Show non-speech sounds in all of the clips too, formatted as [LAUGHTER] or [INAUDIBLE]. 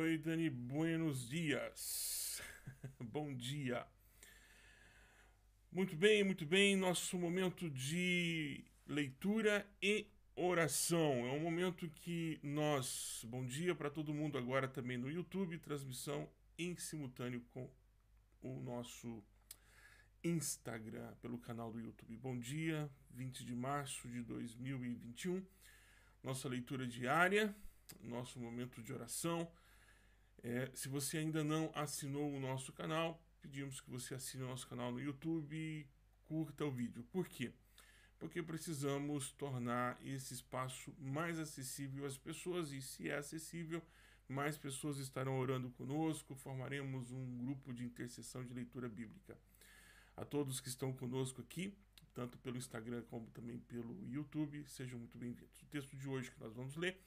Oi, Dani, buenos dias. [LAUGHS] Bom dia. Muito bem, muito bem. Nosso momento de leitura e oração. É um momento que nós. Bom dia para todo mundo agora também no YouTube, transmissão em simultâneo com o nosso Instagram, pelo canal do YouTube. Bom dia, 20 de março de 2021. Nossa leitura diária, nosso momento de oração é, se você ainda não assinou o nosso canal, pedimos que você assine o nosso canal no YouTube e curta o vídeo. Por quê? Porque precisamos tornar esse espaço mais acessível às pessoas e se é acessível, mais pessoas estarão orando conosco, formaremos um grupo de intercessão de leitura bíblica. A todos que estão conosco aqui, tanto pelo Instagram como também pelo YouTube, sejam muito bem-vindos. O texto de hoje que nós vamos ler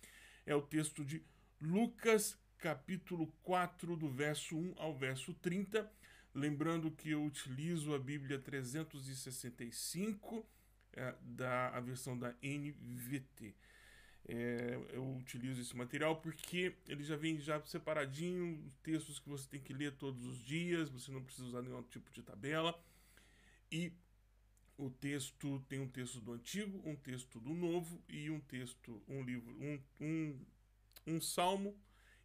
é o texto de Lucas capítulo 4, do verso 1 ao verso 30. Lembrando que eu utilizo a Bíblia 365, é, da, a versão da NVT. É, eu utilizo esse material porque ele já vem já separadinho, textos que você tem que ler todos os dias, você não precisa usar nenhum tipo de tabela. E o texto tem um texto do Antigo, um texto do Novo e um texto, um livro, um, um, um salmo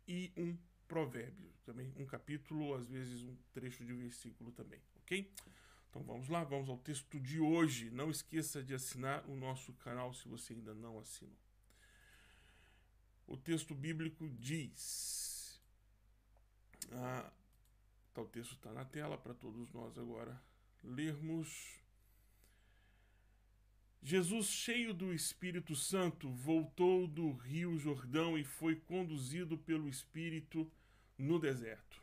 e um provérbio, também um capítulo, às vezes um trecho de versículo também, ok? Então vamos lá, vamos ao texto de hoje. Não esqueça de assinar o nosso canal se você ainda não assinou. O texto bíblico diz. Ah, tá, o texto está na tela para todos nós agora lermos. Jesus, cheio do Espírito Santo, voltou do rio Jordão e foi conduzido pelo Espírito no deserto.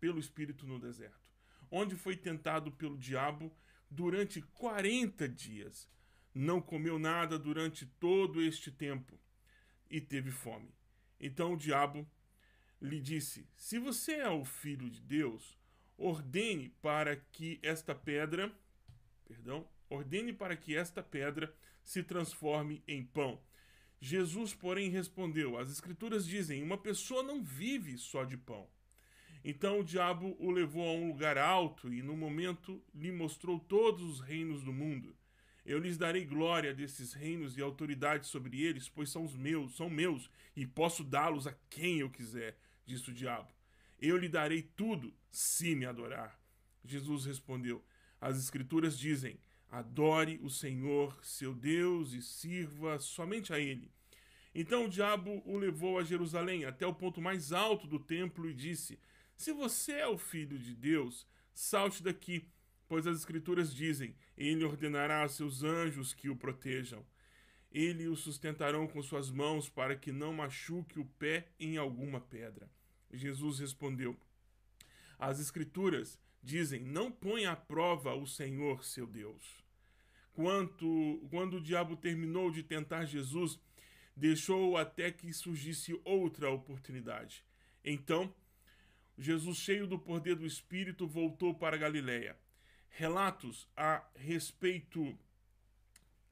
Pelo Espírito no deserto, onde foi tentado pelo diabo durante 40 dias. Não comeu nada durante todo este tempo e teve fome. Então o diabo lhe disse: Se você é o filho de Deus, ordene para que esta pedra, perdão, ordene para que esta pedra se transforme em pão. Jesus, porém, respondeu: As Escrituras dizem: Uma pessoa não vive só de pão. Então o diabo o levou a um lugar alto e, no momento, lhe mostrou todos os reinos do mundo. Eu lhes darei glória desses reinos e autoridade sobre eles, pois são os meus, são meus, e posso dá-los a quem eu quiser, disse o diabo. Eu lhe darei tudo, se me adorar. Jesus respondeu: As Escrituras dizem: Adore o Senhor, seu Deus, e sirva somente a Ele. Então o diabo o levou a Jerusalém, até o ponto mais alto do templo, e disse: Se você é o filho de Deus, salte daqui, pois as Escrituras dizem: Ele ordenará a seus anjos que o protejam. Ele o sustentarão com suas mãos para que não machuque o pé em alguma pedra. Jesus respondeu: As Escrituras dizem: Não põe à prova o Senhor seu Deus. Quanto, quando o diabo terminou de tentar Jesus, deixou até que surgisse outra oportunidade. Então, Jesus, cheio do poder do Espírito, voltou para Galiléia. Relatos a respeito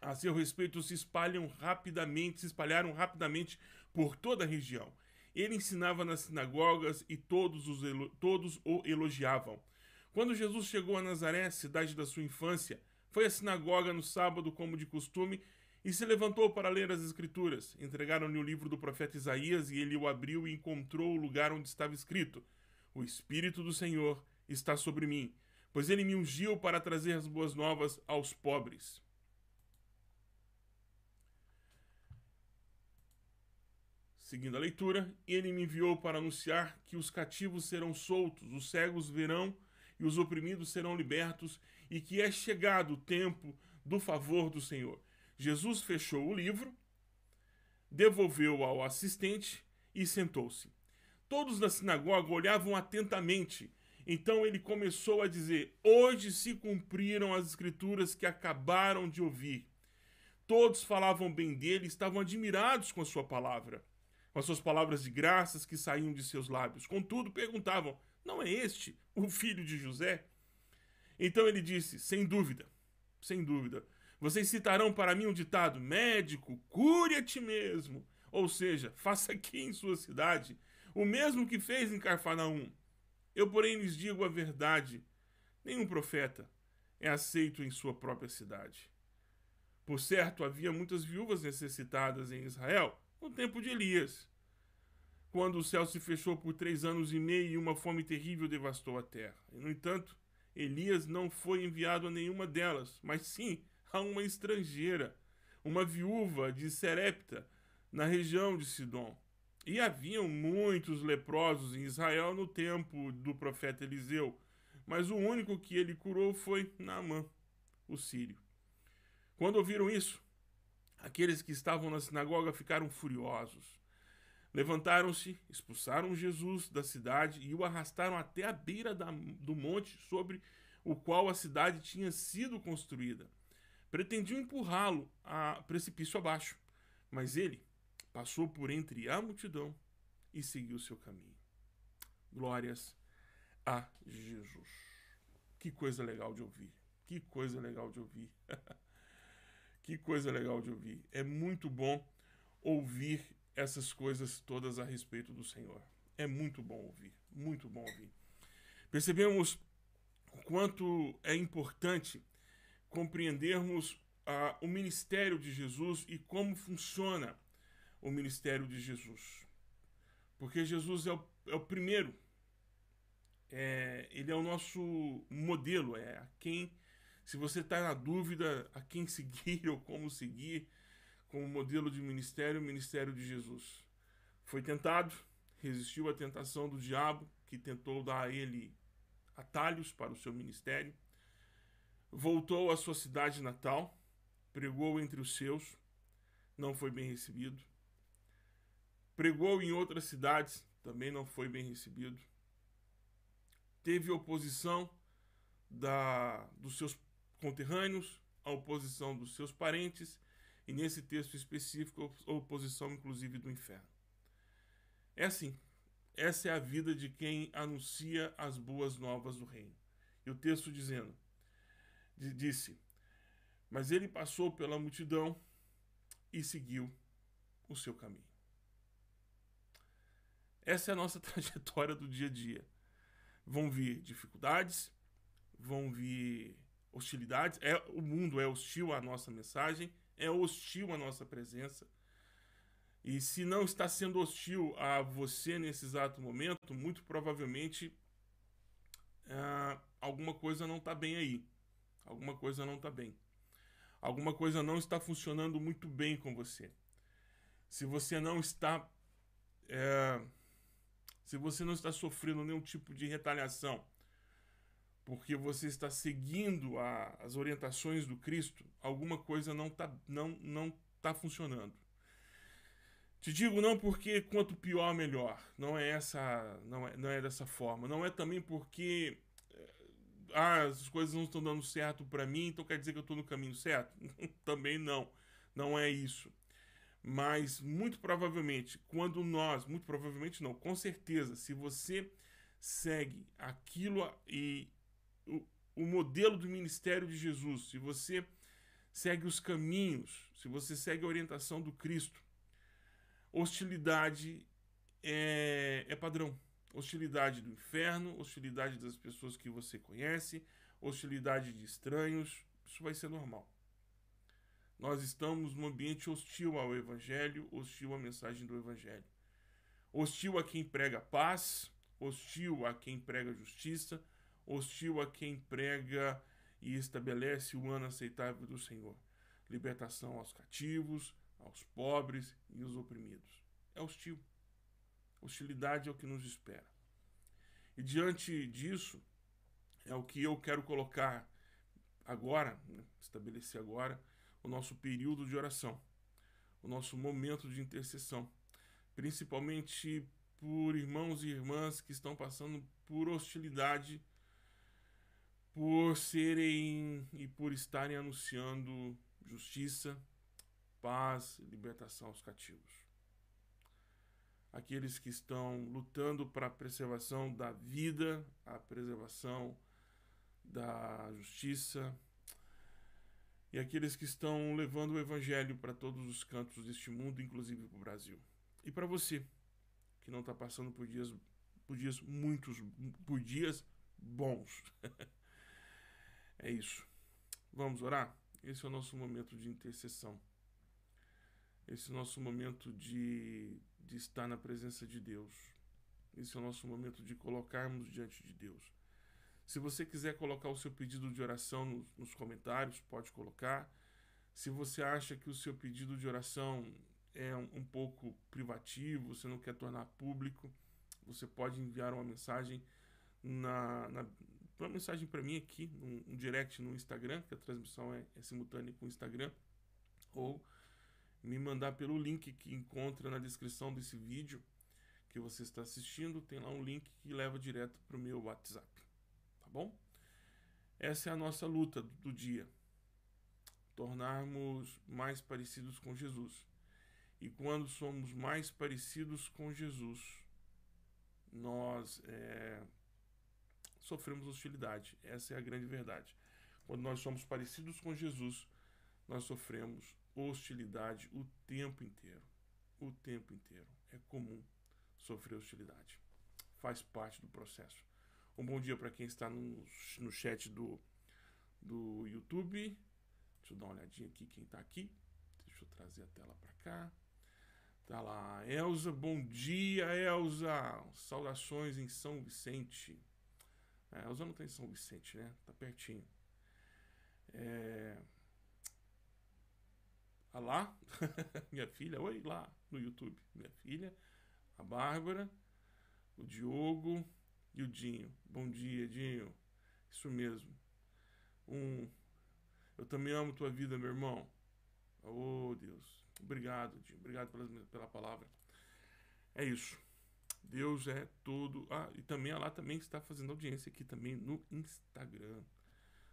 a seu respeito se espalham rapidamente, se espalharam rapidamente por toda a região. Ele ensinava nas sinagogas e todos, os, todos o elogiavam. Quando Jesus chegou a Nazaré, cidade da sua infância, foi à sinagoga no sábado, como de costume, e se levantou para ler as Escrituras. Entregaram-lhe o livro do profeta Isaías, e ele o abriu e encontrou o lugar onde estava escrito: O Espírito do Senhor está sobre mim, pois ele me ungiu para trazer as boas novas aos pobres. Seguindo a leitura, ele me enviou para anunciar que os cativos serão soltos, os cegos verão e os oprimidos serão libertos, e que é chegado o tempo do favor do Senhor. Jesus fechou o livro, devolveu ao assistente e sentou-se. Todos na sinagoga olhavam atentamente. Então ele começou a dizer: Hoje se cumpriram as escrituras que acabaram de ouvir. Todos falavam bem dele, estavam admirados com a sua palavra, com as suas palavras de graças que saíam de seus lábios. Contudo, perguntavam: não é este o filho de José? Então ele disse: Sem dúvida, sem dúvida. Vocês citarão para mim um ditado: médico, cure a ti mesmo. Ou seja, [LAUGHS] faça aqui em sua cidade o mesmo que fez em Carfanaum. Eu, porém, lhes digo a verdade: nenhum profeta é aceito em sua própria cidade. Por certo, havia muitas viúvas necessitadas em Israel no tempo de Elias, quando o céu se fechou por três anos e meio e uma fome terrível devastou a terra. E, no entanto, Elias não foi enviado a nenhuma delas, mas sim a uma estrangeira, uma viúva de Serepta, na região de Sidom. E haviam muitos leprosos em Israel no tempo do profeta Eliseu, mas o único que ele curou foi Naamã, o sírio. Quando ouviram isso, aqueles que estavam na sinagoga ficaram furiosos. Levantaram-se, expulsaram Jesus da cidade e o arrastaram até a beira da, do monte sobre o qual a cidade tinha sido construída. Pretendiam empurrá-lo a precipício abaixo, mas ele passou por entre a multidão e seguiu seu caminho. Glórias a Jesus. Que coisa legal de ouvir. Que coisa legal de ouvir. [LAUGHS] que coisa legal de ouvir. É muito bom ouvir essas coisas todas a respeito do Senhor. É muito bom ouvir. Muito bom ouvir. Percebemos o quanto é importante compreendermos uh, o ministério de Jesus e como funciona o ministério de Jesus. Porque Jesus é o, é o primeiro, é, ele é o nosso modelo, é a quem, se você está na dúvida a quem [LAUGHS] seguir ou como seguir como modelo de ministério, o ministério de Jesus. Foi tentado, resistiu à tentação do diabo, que tentou dar a ele atalhos para o seu ministério. Voltou à sua cidade natal, pregou entre os seus, não foi bem recebido. Pregou em outras cidades, também não foi bem recebido. Teve oposição da, dos seus conterrâneos, a oposição dos seus parentes, e nesse texto específico, oposição inclusive do inferno. É assim. Essa é a vida de quem anuncia as boas novas do reino. E o texto dizendo, disse, mas ele passou pela multidão e seguiu o seu caminho. Essa é a nossa [LAUGHS] trajetória do dia a dia. Vão vir dificuldades, vão vir hostilidades. É, o mundo é hostil à nossa mensagem, é hostil à nossa presença. E se não está sendo hostil a você nesse exato momento, muito provavelmente uh, alguma coisa não está bem aí. Alguma coisa não está bem. Alguma coisa não está funcionando muito bem com você. Se você não está. Uh, se você não está sofrendo nenhum tipo de retaliação, porque você está seguindo a, as orientações do Cristo, alguma coisa não está não, não tá funcionando. Te digo não porque quanto pior melhor. Não é essa, não é, não é dessa forma. Não é também porque eh, ah, as coisas não estão dando certo para mim, então quer dizer que eu estou no caminho certo? [LAUGHS] também não. Não é isso. Mas muito provavelmente, quando nós, muito provavelmente não, com certeza, se você segue aquilo e o, o modelo do ministério de Jesus, se você segue os caminhos, se você segue a orientação do Cristo, hostilidade é, é padrão. Hostilidade do inferno, hostilidade das pessoas que você conhece, hostilidade de estranhos, isso vai ser normal. Nós estamos num ambiente hostil ao Evangelho, hostil à mensagem do Evangelho. Hostil a quem prega paz, hostil a quem prega justiça, hostil a quem prega e estabelece o ano aceitável do Senhor. Libertação aos cativos, aos pobres e aos oprimidos. É hostil. Hostilidade é o que nos espera. E diante disso, é o que eu quero colocar agora, né, estabelecer agora, o nosso período de oração, o nosso momento de intercessão, principalmente por irmãos e irmãs que estão passando por hostilidade, por serem e por estarem anunciando justiça, paz, libertação aos cativos. Aqueles que estão lutando para a preservação da vida, a preservação da justiça, e aqueles que estão levando o evangelho para todos os cantos deste mundo, inclusive para o Brasil. E para você, que não está passando por dias, por dias muitos, por dias bons. [LAUGHS] é isso. Vamos orar? Esse é o nosso momento de intercessão. Esse é o nosso momento de, de estar na presença de Deus. Esse é o nosso momento de colocarmos diante de Deus. Se você quiser colocar o seu pedido de oração nos, nos comentários, pode colocar. Se você acha que o seu pedido de oração é um, um pouco privativo, você não quer tornar público, você pode enviar uma mensagem na, na uma mensagem para mim aqui, um, um, direct no Instagram, que a transmissão é, é simultânea com o Instagram, ou me mandar pelo link que encontra na descrição desse vídeo que você está assistindo, tem lá um link que leva direto para o meu WhatsApp, tá bom? Essa é a nossa luta do dia, tornarmos mais parecidos com Jesus. E quando somos mais parecidos com Jesus, nós é, sofremos hostilidade. Essa é a grande verdade. Quando nós somos parecidos com Jesus, nós sofremos hostilidade o tempo inteiro. O tempo inteiro. É comum sofrer hostilidade. Faz parte do processo. Um bom dia para quem está no, no chat do, do YouTube. Deixa eu dar uma olhadinha aqui quem está aqui. Deixa eu trazer a tela para cá. Tá lá, Elza, bom dia, Elza. Saudações em São Vicente. É, Elza não tem São Vicente, né? Tá pertinho. É... Ah lá, [LAUGHS] minha filha, oi lá no YouTube. Minha filha, a Bárbara, o Diogo e o Dinho. Bom dia, Dinho. Isso mesmo. Um. Eu também amo tua vida, meu irmão. Oh, Deus. Obrigado, Dinho. Obrigado pela, pela palavra. É isso. Deus é todo. Ah, e também lá também está fazendo audiência aqui também no Instagram.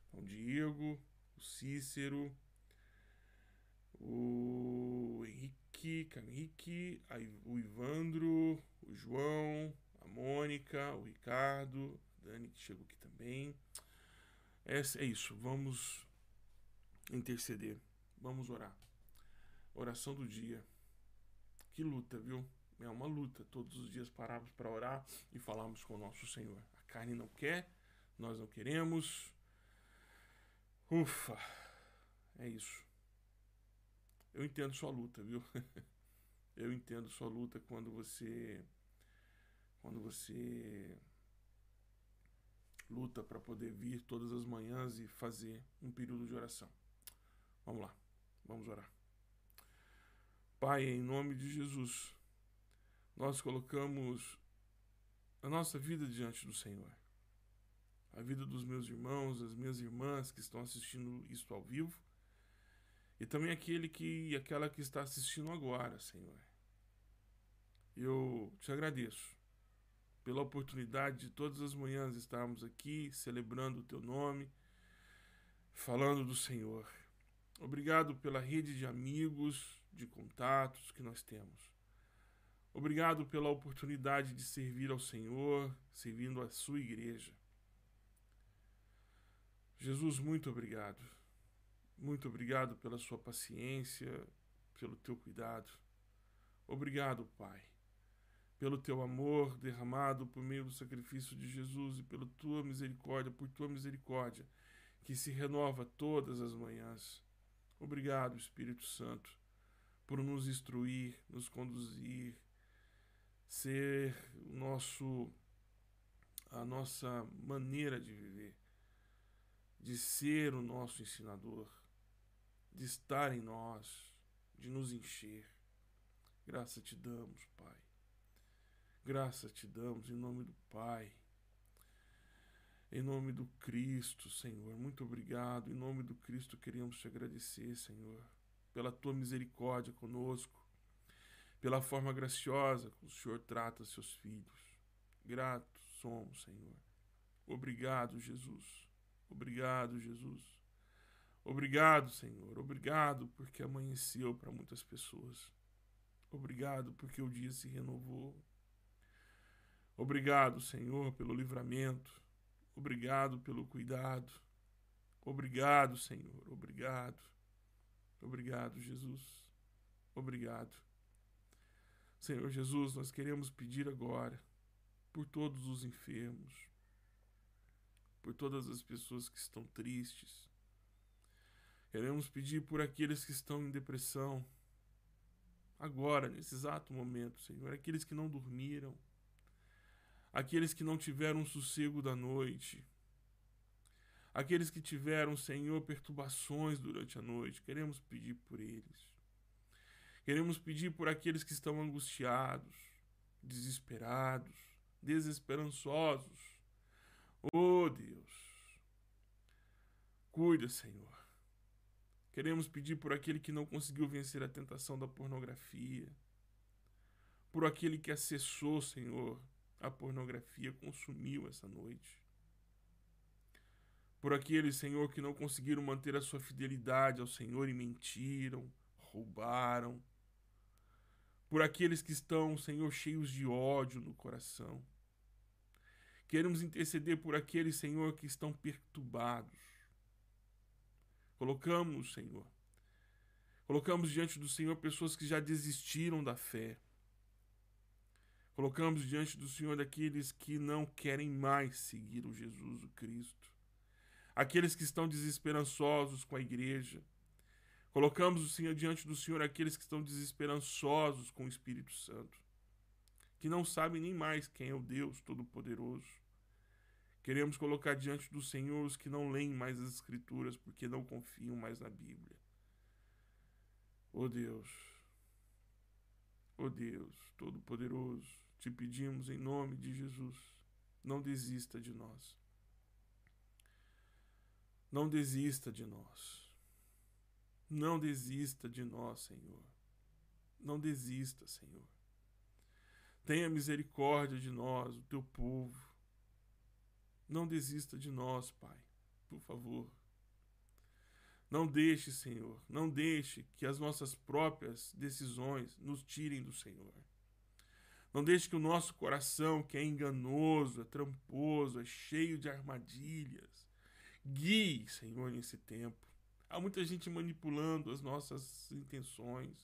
Então, Diego, o Cícero, o Henrique, Henrique, o Ivandro, o João, a Mônica, o Ricardo, a Dani que chegou aqui também. É, é isso, vamos interceder, vamos orar. Oração do dia. Que luta, viu? É uma luta. Todos os dias pararmos para orar e falarmos com o nosso Senhor. A carne não quer, nós não queremos. Ufa, é isso. Eu entendo sua luta, viu? [LAUGHS] Eu entendo sua luta quando você quando você luta para poder vir todas as manhãs e fazer um período de oração. Vamos lá. Vamos orar. Pai, em nome de Jesus, nós colocamos a nossa vida diante do Senhor. A vida dos meus irmãos, as minhas irmãs que estão assistindo isto ao vivo, e também aquele que aquela que está assistindo agora, Senhor. Eu te agradeço pela oportunidade de todas as manhãs estarmos aqui celebrando o teu nome, falando do Senhor. Obrigado pela rede de amigos, de contatos que nós temos. Obrigado pela oportunidade de servir ao Senhor, servindo a sua igreja. Jesus, muito obrigado. Muito obrigado pela sua paciência, pelo teu cuidado. Obrigado, Pai, pelo teu amor derramado por meio do sacrifício de Jesus e pela tua misericórdia, por tua misericórdia, que se renova todas as manhãs. Obrigado, Espírito Santo, por nos instruir, nos conduzir, ser nosso a nossa maneira de viver, de ser o nosso ensinador, de estar em nós, de nos encher. Graça te damos, Pai. Graça te damos em nome do Pai. Em nome do Cristo, Senhor. Muito obrigado. Em nome do Cristo queremos te agradecer, Senhor, pela tua misericórdia conosco pela forma graciosa que o Senhor trata seus filhos. Gratos somos, Senhor. Obrigado, Jesus. Obrigado, Jesus. Obrigado, Senhor. Obrigado porque amanheceu para muitas pessoas. Obrigado porque o dia se renovou. Obrigado, Senhor, pelo livramento. Obrigado pelo cuidado. Obrigado, Senhor. Obrigado. Obrigado, Jesus. Obrigado. Senhor Jesus, nós queremos pedir agora por todos os enfermos, por todas as pessoas que estão tristes. Queremos pedir por aqueles que estão em depressão, agora, nesse exato momento, Senhor, aqueles que não dormiram, aqueles que não tiveram sossego da noite, aqueles que tiveram, Senhor, perturbações durante a noite, queremos pedir por eles. Queremos pedir por aqueles que estão angustiados, desesperados, desesperançosos. Oh Deus, cuida, Senhor. Queremos pedir por aquele que não conseguiu vencer a tentação da pornografia, por aquele que acessou, Senhor, a pornografia, consumiu essa noite. Por aqueles, Senhor, que não conseguiram manter a sua fidelidade ao Senhor e mentiram, roubaram, por aqueles que estão, Senhor, cheios de ódio no coração. Queremos interceder por aqueles, Senhor, que estão perturbados. Colocamos, Senhor, colocamos diante do Senhor pessoas que já desistiram da fé. Colocamos diante do Senhor daqueles que não querem mais seguir o Jesus o Cristo. Aqueles que estão desesperançosos com a igreja Colocamos o Senhor diante do Senhor aqueles que estão desesperançosos com o Espírito Santo, que não sabem nem mais quem é o Deus Todo-Poderoso. Queremos colocar diante do Senhor os que não leem mais as Escrituras porque não confiam mais na Bíblia. Oh Deus, oh Deus Todo-Poderoso, te pedimos em nome de Jesus, não desista de nós. Não desista de nós. Não desista de nós, Senhor. Não desista, Senhor. Tenha misericórdia de nós, o teu povo. Não desista de nós, Pai, por favor. Não deixe, Senhor, não deixe que as nossas próprias decisões nos tirem do Senhor. Não deixe que o nosso coração, que é enganoso, é tramposo, é cheio de armadilhas, guie, Senhor, nesse tempo. Há muita gente manipulando as nossas intenções,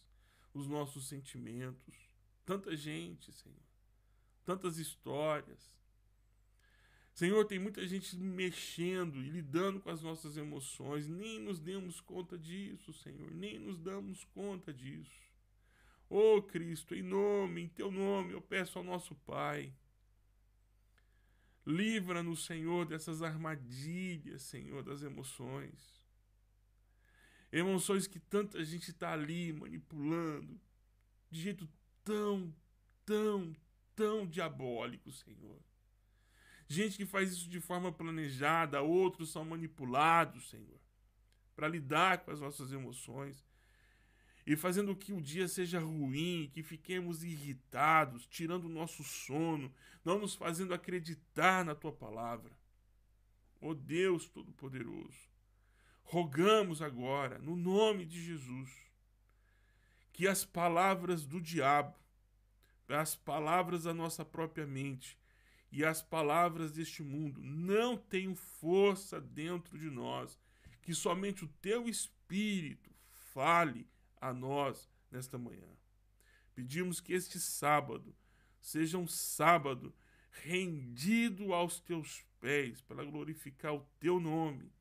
os nossos sentimentos. Tanta gente, Senhor. Tantas histórias. Senhor, tem muita gente mexendo e lidando com as nossas emoções. Nem nos demos conta disso, Senhor. Nem nos damos conta disso. Oh Cristo, em nome, em teu nome, eu peço ao nosso Pai. Livra-nos, Senhor, dessas armadilhas, Senhor, das emoções. Emoções que tanta gente está ali manipulando de jeito tão, tão, tão diabólico, Senhor. Gente que faz isso de forma planejada, outros são manipulados, Senhor, para lidar com as nossas emoções e fazendo que o dia seja ruim, que fiquemos irritados, tirando o nosso sono, não nos fazendo acreditar na tua palavra. Ó oh Deus Todo-Poderoso, Rogamos agora, no nome de Jesus, que as palavras do diabo, as palavras da nossa própria mente e as palavras deste mundo não tenham força dentro de nós, que somente o teu Espírito fale a nós nesta manhã. Pedimos que este sábado seja um sábado rendido aos teus pés para glorificar o teu nome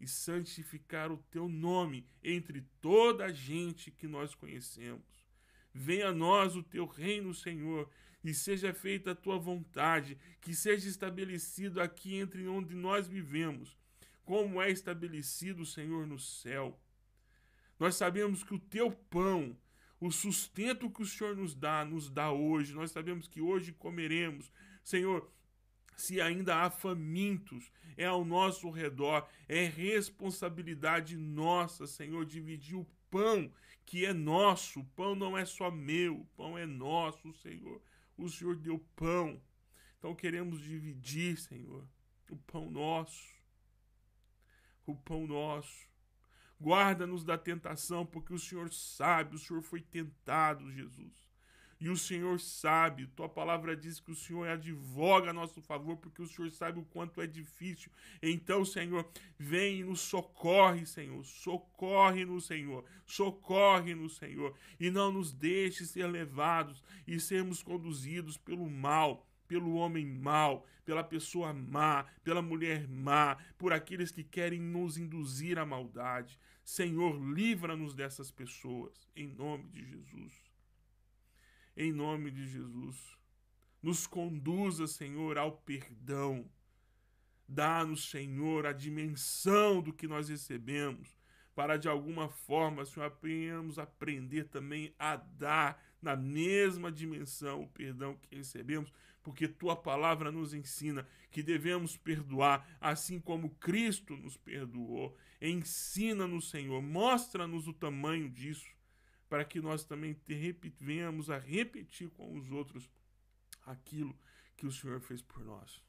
e santificar o teu nome entre toda a gente que nós conhecemos. Venha a nós o teu reino, Senhor, e seja feita a tua vontade, que seja estabelecido aqui entre onde nós vivemos, como é estabelecido, Senhor, no céu. Nós sabemos que o teu pão, o sustento que o Senhor nos dá, nos dá hoje. Nós sabemos que hoje comeremos. Senhor, se ainda há famintos, é ao nosso redor, é responsabilidade nossa, Senhor, dividir o pão que é nosso. O pão não é só meu, o pão é nosso, Senhor. O Senhor deu pão. Então queremos dividir, Senhor, o pão nosso. O pão nosso. Guarda-nos da tentação, porque o Senhor sabe, o Senhor foi tentado, Jesus. E o Senhor sabe, tua palavra diz que o Senhor advoga a nosso favor, porque o Senhor sabe o quanto é difícil. Então, Senhor, vem e nos socorre, Senhor. Socorre no Senhor. Socorre no Senhor. E não nos deixe ser levados e sermos conduzidos pelo mal pelo homem mau, pela pessoa má, pela mulher má, por aqueles que querem nos induzir à maldade. Senhor, livra-nos dessas pessoas, em nome de Jesus. Em nome de Jesus. Nos conduza, Senhor, ao perdão. Dá-nos, Senhor, a dimensão do que nós recebemos, para de alguma forma, Senhor, aprendamos aprender também a dar na mesma dimensão o perdão que recebemos, porque tua palavra nos ensina que devemos perdoar, assim como Cristo nos perdoou. Ensina-nos, Senhor, mostra-nos o tamanho disso, para que nós também venhamos a repetir com os outros aquilo que o Senhor fez por nós.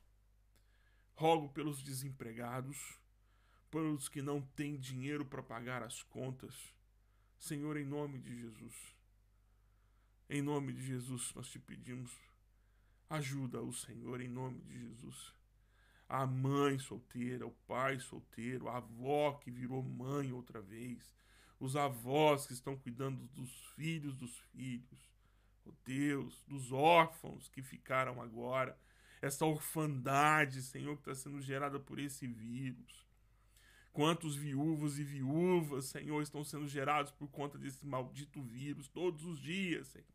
Rogo pelos desempregados, pelos que não têm dinheiro para pagar as contas. Senhor, em nome de Jesus. Em nome de Jesus, nós te pedimos Ajuda o Senhor em nome de Jesus. A mãe solteira, o pai solteiro, a avó que virou mãe outra vez, os avós que estão cuidando dos filhos dos filhos, oh Deus, dos órfãos que ficaram agora, essa orfandade, Senhor, que está sendo gerada por esse vírus. Quantos viúvos e viúvas, Senhor, estão sendo gerados por conta desse maldito vírus todos os dias, Senhor.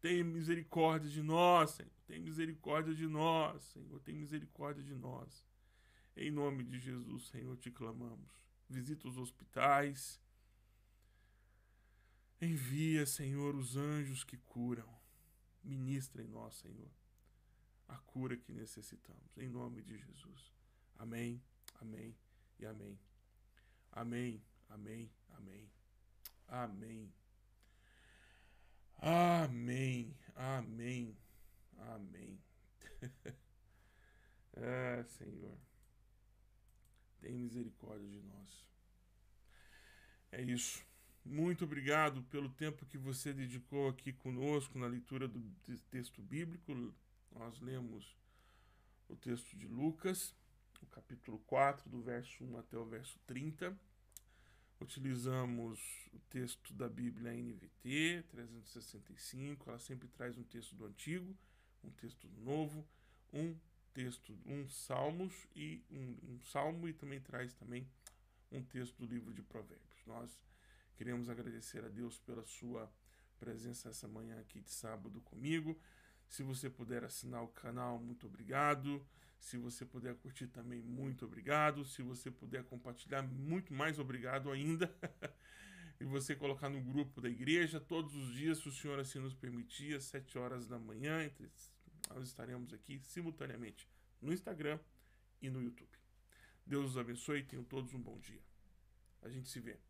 Tenha misericórdia de nós, Senhor. Tem misericórdia de nós, Senhor. Tem misericórdia de nós. Em nome de Jesus, Senhor, te clamamos. Visita os hospitais. Envia, Senhor, os anjos que curam. Ministra em nós, Senhor, a cura que necessitamos. Em nome de Jesus. Amém, amém e amém. Amém, amém, amém. Amém. Amém, amém, amém. [LAUGHS] é, Senhor, tem misericórdia de nós. É isso. Muito obrigado pelo tempo que você dedicou aqui conosco na leitura do texto bíblico. Nós lemos o texto de Lucas, o capítulo 4, do verso 1 até o verso 30 utilizamos o texto da Bíblia NVT 365, ela sempre traz um texto do Antigo, um texto do Novo, um texto, um Salmos e um, um salmo e também traz também um texto do livro de Provérbios. Nós queremos agradecer a Deus pela sua presença essa manhã aqui de sábado comigo. Se você puder assinar o canal, muito obrigado. Se você puder curtir também, muito obrigado. Se você puder compartilhar, muito mais obrigado ainda. [LAUGHS] e você colocar no grupo da igreja todos os dias, se o Senhor assim nos permitir, às 7 horas da manhã, nós estaremos aqui simultaneamente no Instagram e no YouTube. Deus os abençoe e tenham todos um bom dia. A gente se vê.